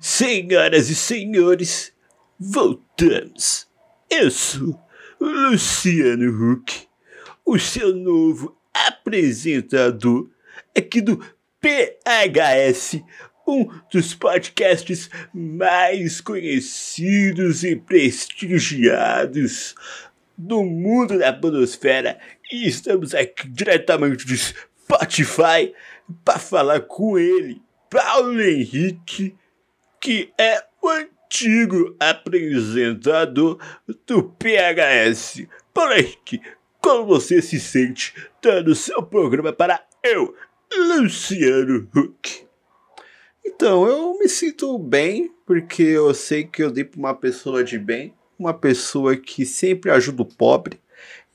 Senhoras e senhores, voltamos. Eu sou Luciano Huck, o seu novo apresentador aqui do PHS, um dos podcasts mais conhecidos e prestigiados do mundo da podosfera. E estamos aqui diretamente de Spotify para falar com ele, Paulo Henrique, que é o antigo apresentador do PHS. Henrique, como você se sente dando seu programa para eu, Luciano Huck? Então, eu me sinto bem, porque eu sei que eu dei para uma pessoa de bem, uma pessoa que sempre ajuda o pobre.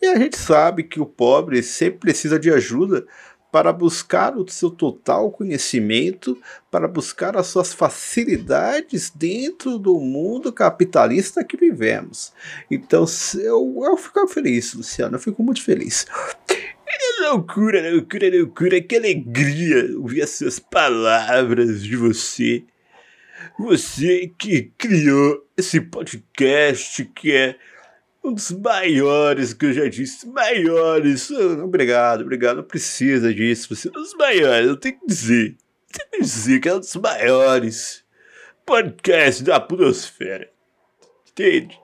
E a gente sabe que o pobre sempre precisa de ajuda para buscar o seu total conhecimento, para buscar as suas facilidades dentro do mundo capitalista que vivemos. Então, eu, eu fico feliz, Luciano, eu fico muito feliz. É loucura, loucura, loucura, que alegria ouvir essas palavras de você. Você que criou esse podcast que é um dos maiores que eu já disse, maiores. Obrigado, obrigado, não precisa disso. Você é um dos maiores, eu tenho que dizer. Tenho que dizer que é um dos maiores podcasts da Podosfera. Entende?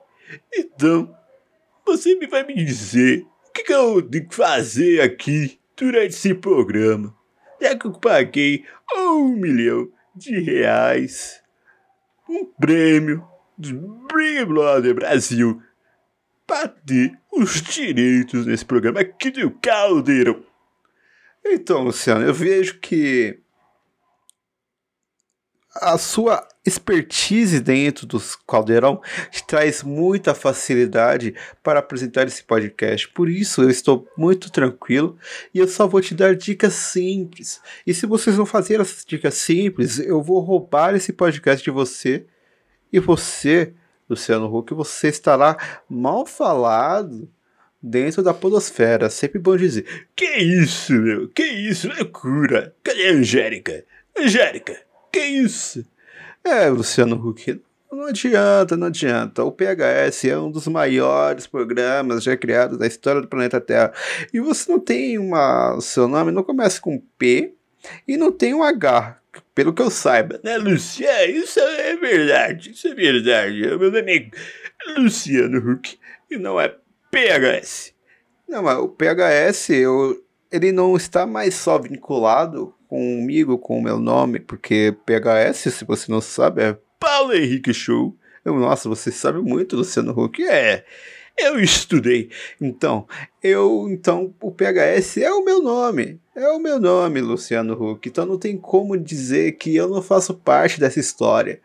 Então, você me vai me dizer o que, que eu tenho que fazer aqui durante esse programa. Já que eu paguei um milhão de reais, um prêmio do Big Brother Brasil bater os direitos nesse programa aqui do Caldeirão. Então, Luciano, eu vejo que a sua expertise dentro dos Caldeirão te traz muita facilidade para apresentar esse podcast. Por isso eu estou muito tranquilo e eu só vou te dar dicas simples. E se vocês não fazerem essas dicas simples, eu vou roubar esse podcast de você e você Luciano Huck, você estará mal falado dentro da podosfera. Sempre bom dizer. Que isso, meu? Que isso? Loucura. Cadê a Angélica? Angélica, que isso? É, Luciano Huck, não adianta, não adianta. O PHS é um dos maiores programas já criados da história do planeta Terra. E você não tem uma. O seu nome não começa com P e não tem um H pelo que eu saiba. Né, Luciano? Isso é verdade, isso é verdade. Meu nome é Luciano Huck e não é PHS. Não, mas o PHS, eu, ele não está mais só vinculado comigo, com o meu nome, porque PHS, se você não sabe, é Paulo Henrique Show. Eu, nossa, você sabe muito, Luciano Huck. É, eu estudei. Então, eu, então, o PHS é o meu nome. É o meu nome, Luciano Huck. Então não tem como dizer que eu não faço parte dessa história.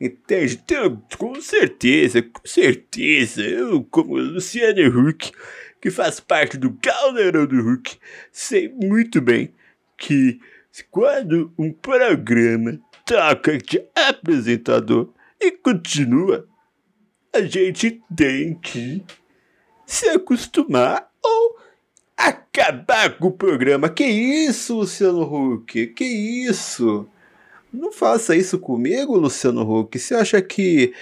Entende? Então, com certeza, com certeza. Eu, como Luciano Huck, que faz parte do Caldeirão do Huck, sei muito bem que quando um programa toca de apresentador e continua, a gente tem que se acostumar ou acabar com o programa. Que isso, Luciano Huck? Que isso? Não faça isso comigo, Luciano Huck. Você acha que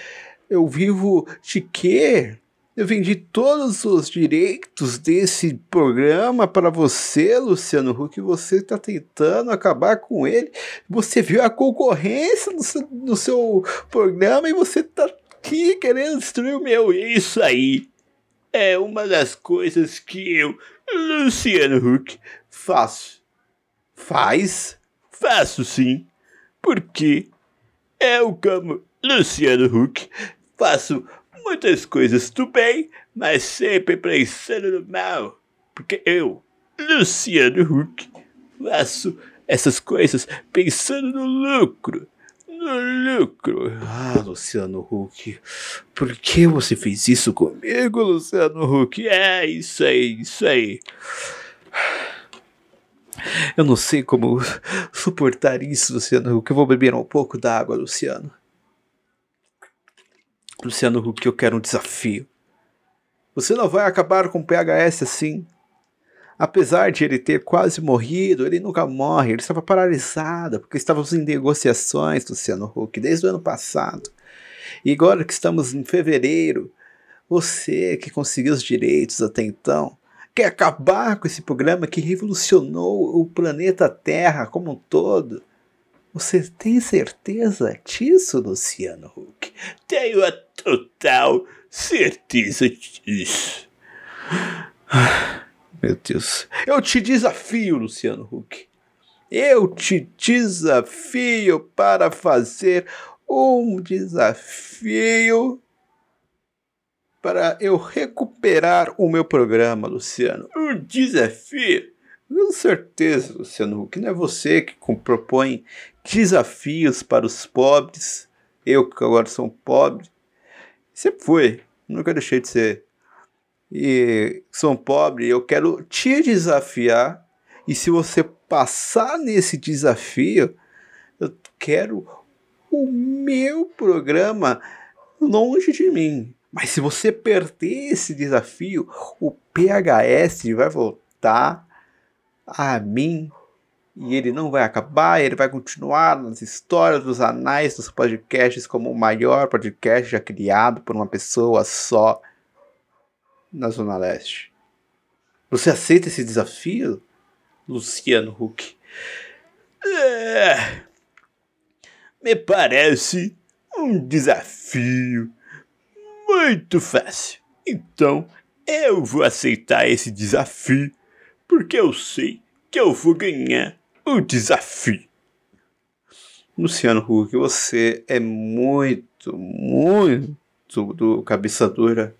eu vivo de quê? Eu vendi todos os direitos desse programa para você, Luciano Huck. Você está tentando acabar com ele. Você viu a concorrência no seu, no seu programa e você está aqui querendo destruir o meu. Isso aí é uma das coisas que eu, Luciano Huck, faço. Faz? Faço sim. Porque eu, como Luciano Huck, faço muitas coisas do bem, mas sempre pensando no mal. Porque eu, Luciano Huck, faço essas coisas pensando no lucro. Lucro. Ah, Luciano Huck, por que você fez isso comigo, Luciano Huck? É, isso aí, isso aí. Eu não sei como suportar isso, Luciano Huck. Eu vou beber um pouco d'água, Luciano. Luciano Huck, eu quero um desafio. Você não vai acabar com o PHS assim. Apesar de ele ter quase morrido, ele nunca morre, ele estava paralisado, porque estávamos em negociações, Luciano Huck, desde o ano passado. E agora que estamos em fevereiro, você que conseguiu os direitos até então, quer acabar com esse programa que revolucionou o planeta Terra como um todo. Você tem certeza disso, Luciano Huck? Tenho a total certeza disso. Meu Deus. Eu te desafio, Luciano Huck. Eu te desafio para fazer um desafio para eu recuperar o meu programa, Luciano. Um desafio? Com certeza, Luciano Huck. Não é você que propõe desafios para os pobres. Eu, que agora sou pobre, sempre fui. Nunca deixei de ser e são pobre, eu quero te desafiar. E se você passar nesse desafio, eu quero o meu programa longe de mim. Mas se você perder esse desafio, o PHS vai voltar a mim e ele não vai acabar, ele vai continuar nas histórias dos anais dos podcasts como o maior podcast já criado por uma pessoa só na Zona Leste. Você aceita esse desafio, Luciano Huck? É, me parece um desafio muito fácil. Então eu vou aceitar esse desafio porque eu sei que eu vou ganhar o desafio. Luciano Huck, você é muito, muito do cabeça dura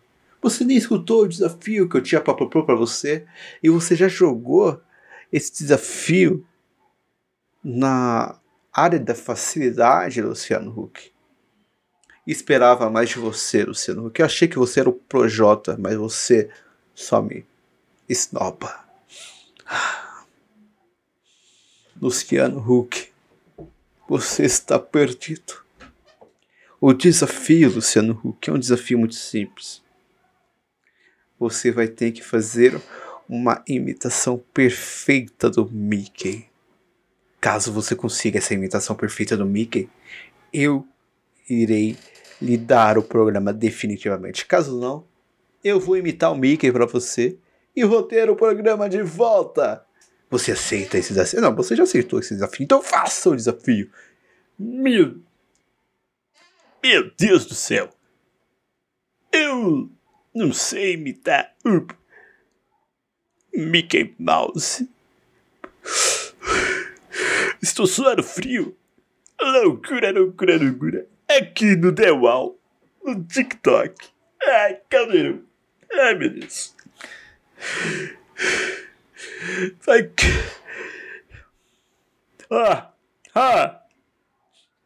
você nem escutou o desafio que eu tinha propor para você e você já jogou esse desafio na área da facilidade, Luciano Huck. Esperava mais de você, Luciano Huck. Eu achei que você era o Projota, mas você só me esnoba. Luciano Huck, você está perdido. O desafio, Luciano Huck, é um desafio muito simples você vai ter que fazer uma imitação perfeita do Mickey. Caso você consiga essa imitação perfeita do Mickey, eu irei lhe dar o programa definitivamente. Caso não, eu vou imitar o Mickey para você e vou ter o programa de volta. Você aceita esse desafio? Não, você já aceitou esse desafio, então faça o desafio. Meu, meu Deus do céu. Eu não sei imitar Mickey Mouse. Estou suando frio. Loucura, loucura, loucura. Aqui no The Wall, no TikTok. Ai, caldeirão. Ai, meu Deus. Vai. Ah, ah.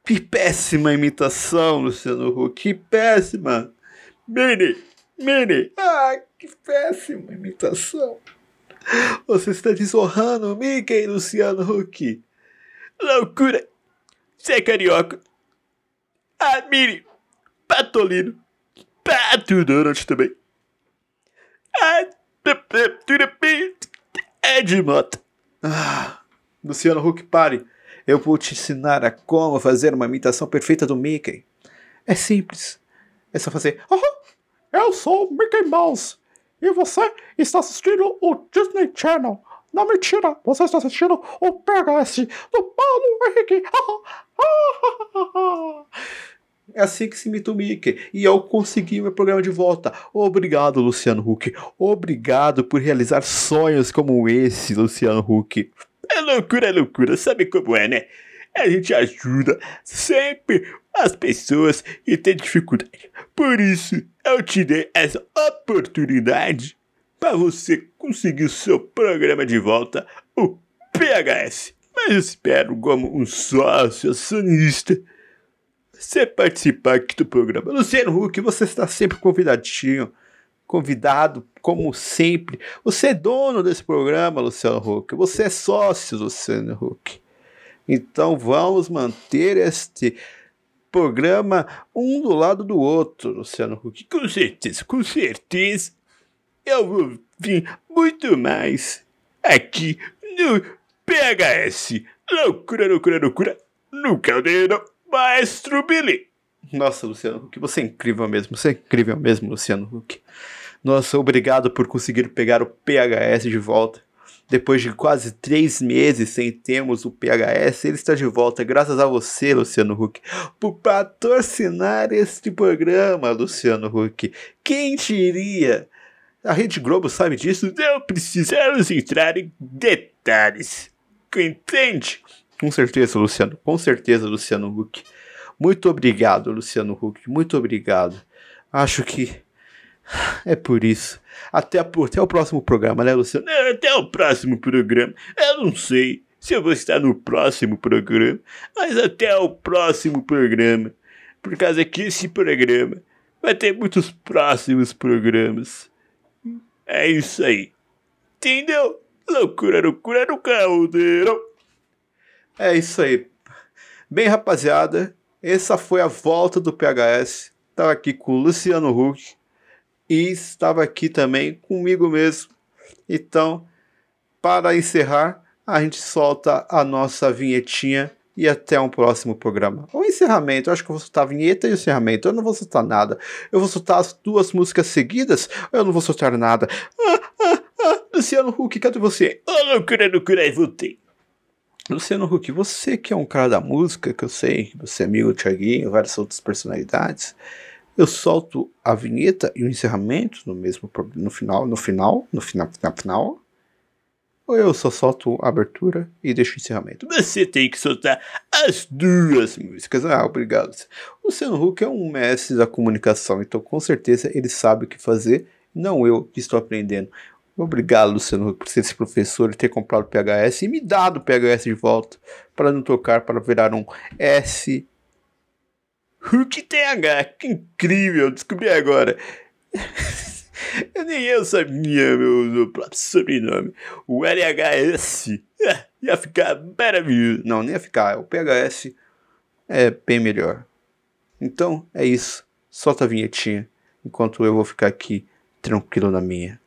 Que péssima imitação, Luciano Huck. Que péssima. Mini. Mini! Ah, que péssima imitação! Você está desonrando o Mickey, Luciano Huck! Loucura! Você é carioca! Ah, Mini! Patolino! Pato Donald também! Ah, é de moto! Ah, Luciano Huck, pare! Eu vou te ensinar a como fazer uma imitação perfeita do Mickey. É simples. É só fazer. Oh, eu sou o Mickey Mouse e você está assistindo o Disney Channel. Não mentira, você está assistindo o PHS do Paulo Henrique. É assim que se imita o Mickey. E eu consegui meu programa de volta. Obrigado, Luciano Huck. Obrigado por realizar sonhos como esse, Luciano Huck. É loucura, é loucura. Sabe como é, né? A gente ajuda sempre as pessoas têm dificuldade. Por isso, eu te dei essa oportunidade para você conseguir o seu programa de volta, o PHS. Mas espero, como um sócio acionista, você participar aqui do programa. Luciano Huck, você está sempre convidadinho, convidado, como sempre. Você é dono desse programa, Luciano Huck. Você é sócio, Luciano Huck. Então vamos manter este programa um do lado do outro, Luciano Huck. Com certeza, com certeza. Eu vou vir muito mais aqui no PHS. Loucura, loucura, loucura no caldeirão, Maestro Billy. Nossa, Luciano Huck, você é incrível mesmo, você é incrível mesmo, Luciano Huck. Nossa, obrigado por conseguir pegar o PHS de volta. Depois de quase três meses sem termos o PHS, ele está de volta, graças a você, Luciano Huck, por patrocinar este programa, Luciano Huck. Quem diria? A Rede Globo sabe disso? Não precisamos entrar em detalhes. Entende? Com certeza, Luciano. Com certeza, Luciano Huck. Muito obrigado, Luciano Huck. Muito obrigado. Acho que é por isso. Até, até o próximo programa, né, Luciano? Até o próximo programa. Eu não sei se eu vou estar no próximo programa, mas até o próximo programa. Por causa que esse programa vai ter muitos próximos programas. É isso aí. Entendeu? Loucura, loucura no caldeirão. É isso aí. Bem, rapaziada, essa foi a volta do PHS. Estava aqui com o Luciano Huck e estava aqui também comigo mesmo. Então, para encerrar, a gente solta a nossa vinhetinha e até um próximo programa. O encerramento, eu acho que eu vou soltar a vinheta e o encerramento. Eu não vou soltar nada. Eu vou soltar as duas músicas seguidas, eu não vou soltar nada. Ah, ah, ah, Luciano Huck, cadê você? Oh, loucura, loucura, aí voltei. Luciano Huck, você que é um cara da música, que eu sei, você é amigo do Thiaguinho, várias outras personalidades, eu solto a vinheta e o encerramento no mesmo no final, no final, no final, no final, ou eu só solto a abertura e deixo o encerramento? Você tem que soltar as duas músicas. Ah, obrigado. O Luciano Huck é um mestre da comunicação, então com certeza ele sabe o que fazer, não eu que estou aprendendo. Obrigado, Luciano, por ser esse professor e ter comprado o PHS e me dado o PHS de volta para não tocar para virar um S. Hulk TH, que incrível, descobri agora. eu nem eu sabia meu, meu próprio sobrenome. O LHS é, ia ficar maravilhoso. Não, nem ia ficar. O PHS é bem melhor. Então é isso. Solta a vinhetinha enquanto eu vou ficar aqui tranquilo na minha.